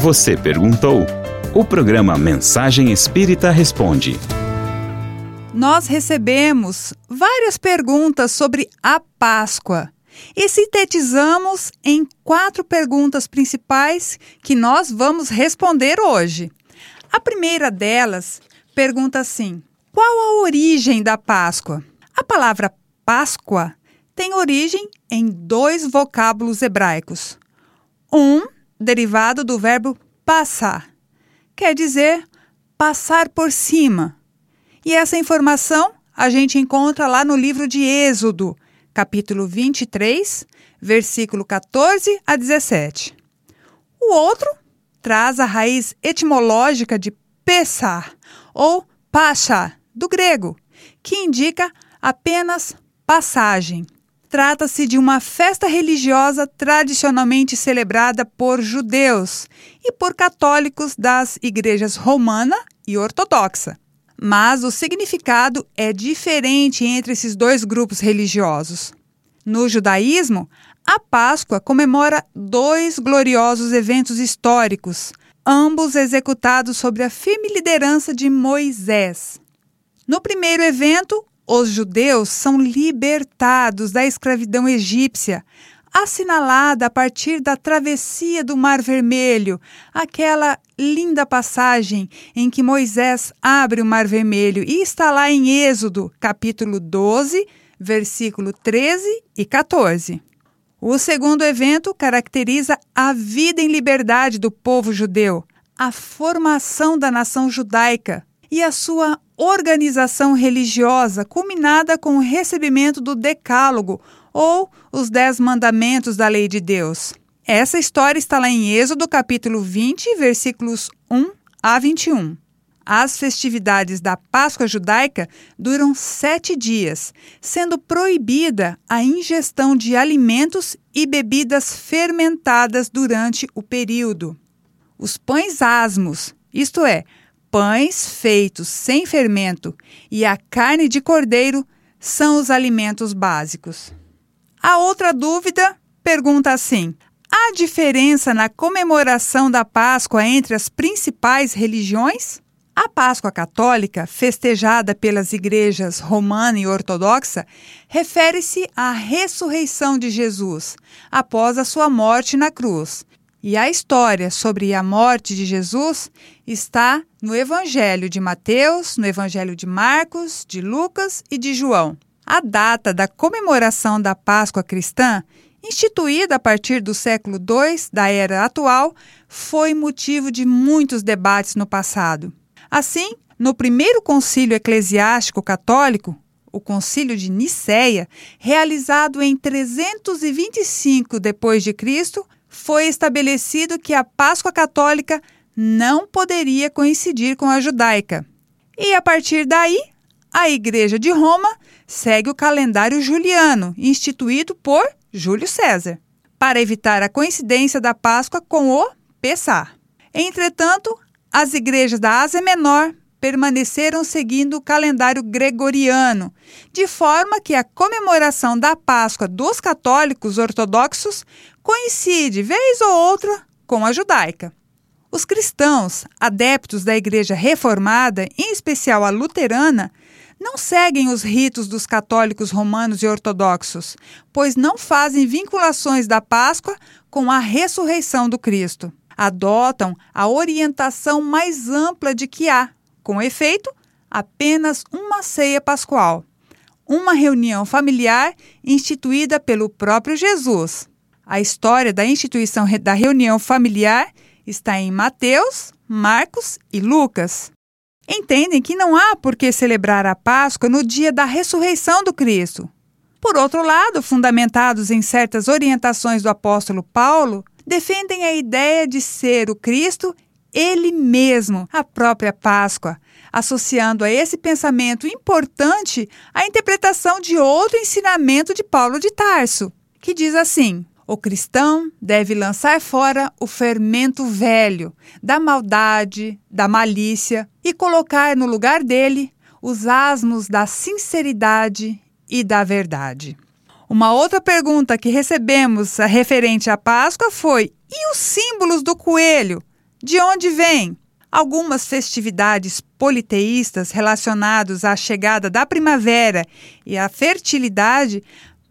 Você perguntou. O programa Mensagem Espírita Responde. Nós recebemos várias perguntas sobre a Páscoa e sintetizamos em quatro perguntas principais que nós vamos responder hoje. A primeira delas pergunta assim: Qual a origem da Páscoa? A palavra Páscoa tem origem em dois vocábulos hebraicos. Um derivado do verbo passar, quer dizer passar por cima. E essa informação a gente encontra lá no livro de Êxodo, capítulo 23, versículo 14 a 17. O outro traz a raiz etimológica de pesar ou pasha, do grego, que indica apenas passagem. Trata-se de uma festa religiosa tradicionalmente celebrada por judeus e por católicos das igrejas romana e ortodoxa. Mas o significado é diferente entre esses dois grupos religiosos. No judaísmo, a Páscoa comemora dois gloriosos eventos históricos, ambos executados sob a firme liderança de Moisés. No primeiro evento, os judeus são libertados da escravidão egípcia, assinalada a partir da travessia do Mar Vermelho, aquela linda passagem em que Moisés abre o Mar Vermelho e está lá em Êxodo, capítulo 12, versículo 13 e 14. O segundo evento caracteriza a vida em liberdade do povo judeu, a formação da nação judaica e a sua organização religiosa, culminada com o recebimento do Decálogo, ou os Dez Mandamentos da Lei de Deus. Essa história está lá em Êxodo, capítulo 20, versículos 1 a 21. As festividades da Páscoa judaica duram sete dias, sendo proibida a ingestão de alimentos e bebidas fermentadas durante o período. Os pães asmos, isto é, pães feitos sem fermento e a carne de cordeiro são os alimentos básicos. A outra dúvida pergunta assim: há diferença na comemoração da Páscoa entre as principais religiões? A Páscoa católica, festejada pelas igrejas romana e ortodoxa, refere-se à ressurreição de Jesus após a sua morte na cruz e a história sobre a morte de Jesus está no Evangelho de Mateus, no Evangelho de Marcos, de Lucas e de João. A data da comemoração da Páscoa cristã, instituída a partir do século II da era atual, foi motivo de muitos debates no passado. Assim, no primeiro concílio eclesiástico católico, o Concílio de Nicéia, realizado em 325 depois de Cristo, foi estabelecido que a Páscoa católica não poderia coincidir com a judaica. E a partir daí, a Igreja de Roma segue o calendário juliano, instituído por Júlio César, para evitar a coincidência da Páscoa com o Pessar. Entretanto, as igrejas da Ásia Menor permaneceram seguindo o calendário gregoriano, de forma que a comemoração da Páscoa dos católicos ortodoxos coincide, vez ou outra, com a judaica. Os cristãos, adeptos da Igreja Reformada, em especial a luterana, não seguem os ritos dos católicos romanos e ortodoxos, pois não fazem vinculações da Páscoa com a ressurreição do Cristo. Adotam a orientação mais ampla de que há, com efeito, apenas uma ceia pascual, uma reunião familiar instituída pelo próprio Jesus, a história da instituição da reunião familiar está em Mateus, Marcos e Lucas. Entendem que não há por que celebrar a Páscoa no dia da ressurreição do Cristo. Por outro lado, fundamentados em certas orientações do apóstolo Paulo, defendem a ideia de ser o Cristo ele mesmo, a própria Páscoa, associando a esse pensamento importante a interpretação de outro ensinamento de Paulo de Tarso, que diz assim: o cristão deve lançar fora o fermento velho da maldade, da malícia e colocar no lugar dele os asmos da sinceridade e da verdade. Uma outra pergunta que recebemos referente à Páscoa foi: e os símbolos do coelho? De onde vem? Algumas festividades politeístas relacionadas à chegada da primavera e à fertilidade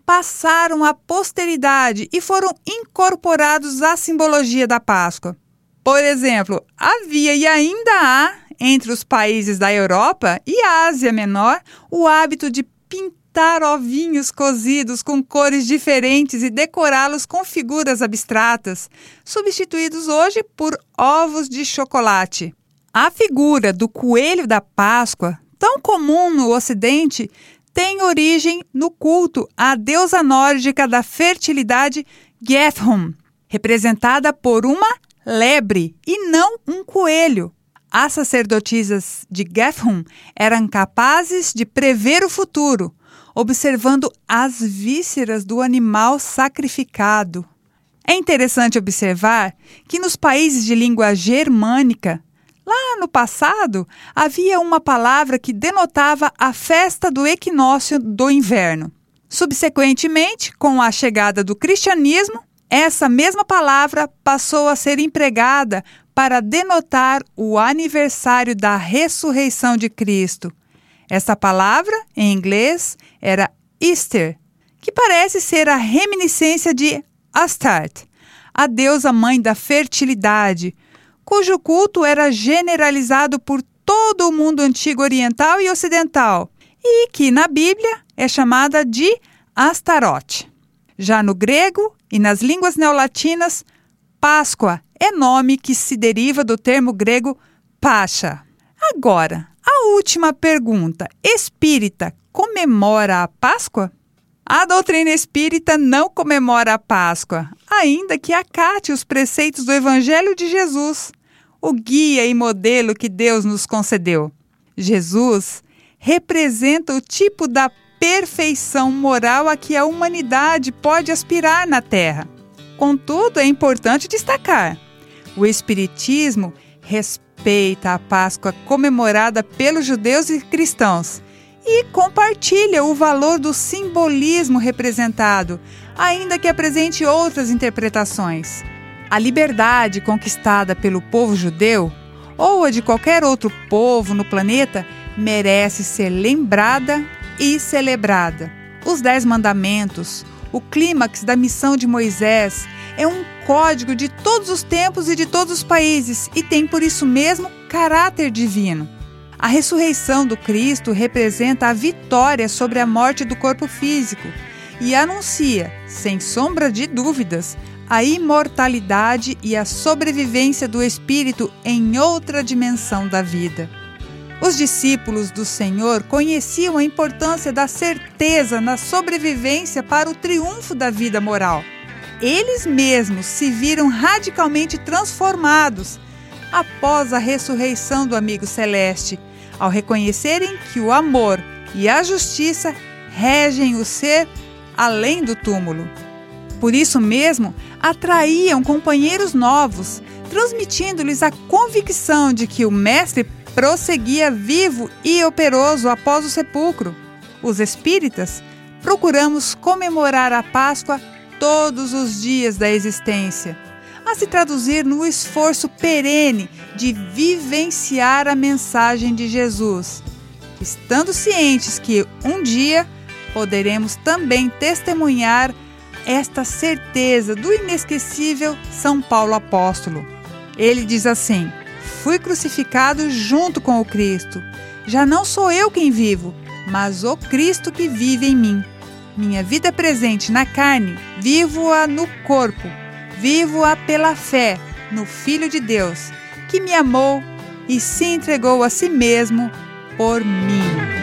passaram à posteridade e foram incorporados à simbologia da Páscoa. Por exemplo, havia e ainda há entre os países da Europa e Ásia Menor o hábito de pintar ovinhos cozidos com cores diferentes e decorá-los com figuras abstratas, substituídos hoje por ovos de chocolate. A figura do coelho da Páscoa, tão comum no Ocidente, tem origem no culto à deusa nórdica da fertilidade Gethrum, representada por uma lebre e não um coelho. As sacerdotisas de Gethrum eram capazes de prever o futuro, observando as vísceras do animal sacrificado. É interessante observar que nos países de língua germânica, lá no passado, havia uma palavra que denotava a festa do equinócio do inverno. Subsequentemente, com a chegada do cristianismo, essa mesma palavra passou a ser empregada para denotar o aniversário da ressurreição de Cristo. Essa palavra, em inglês, era Easter, que parece ser a reminiscência de Astarte, a deusa mãe da fertilidade, cujo culto era generalizado por todo o mundo antigo oriental e ocidental, e que na Bíblia é chamada de Astarote. Já no grego e nas línguas neolatinas, Páscoa é nome que se deriva do termo grego Pascha. Agora, a última pergunta: espírita comemora a Páscoa? A doutrina espírita não comemora a Páscoa, ainda que acate os preceitos do Evangelho de Jesus, o guia e modelo que Deus nos concedeu. Jesus representa o tipo da perfeição moral a que a humanidade pode aspirar na Terra. Contudo, é importante destacar: o Espiritismo respeita a Páscoa comemorada pelos judeus e cristãos e compartilha o valor do simbolismo representado, ainda que apresente outras interpretações. A liberdade conquistada pelo povo judeu, ou a de qualquer outro povo no planeta, merece ser lembrada e celebrada. Os Dez Mandamentos, o clímax da missão de Moisés, é um código de todos os tempos e de todos os países e tem por isso mesmo caráter divino. A ressurreição do Cristo representa a vitória sobre a morte do corpo físico e anuncia, sem sombra de dúvidas, a imortalidade e a sobrevivência do espírito em outra dimensão da vida. Os discípulos do Senhor conheciam a importância da certeza na sobrevivência para o triunfo da vida moral. Eles mesmos se viram radicalmente transformados após a ressurreição do amigo celeste ao reconhecerem que o amor e a justiça regem o ser além do túmulo. Por isso mesmo, atraíam companheiros novos, transmitindo-lhes a convicção de que o Mestre prosseguia vivo e operoso após o sepulcro. Os espíritas procuramos comemorar a Páscoa todos os dias da existência a se traduzir no esforço perene de vivenciar a mensagem de Jesus, estando cientes que um dia poderemos também testemunhar esta certeza do inesquecível São Paulo apóstolo. Ele diz assim: Fui crucificado junto com o Cristo. Já não sou eu quem vivo, mas o Cristo que vive em mim. Minha vida presente na carne, vivo-a no corpo Vivo-a pela fé no Filho de Deus, que me amou e se entregou a si mesmo por mim.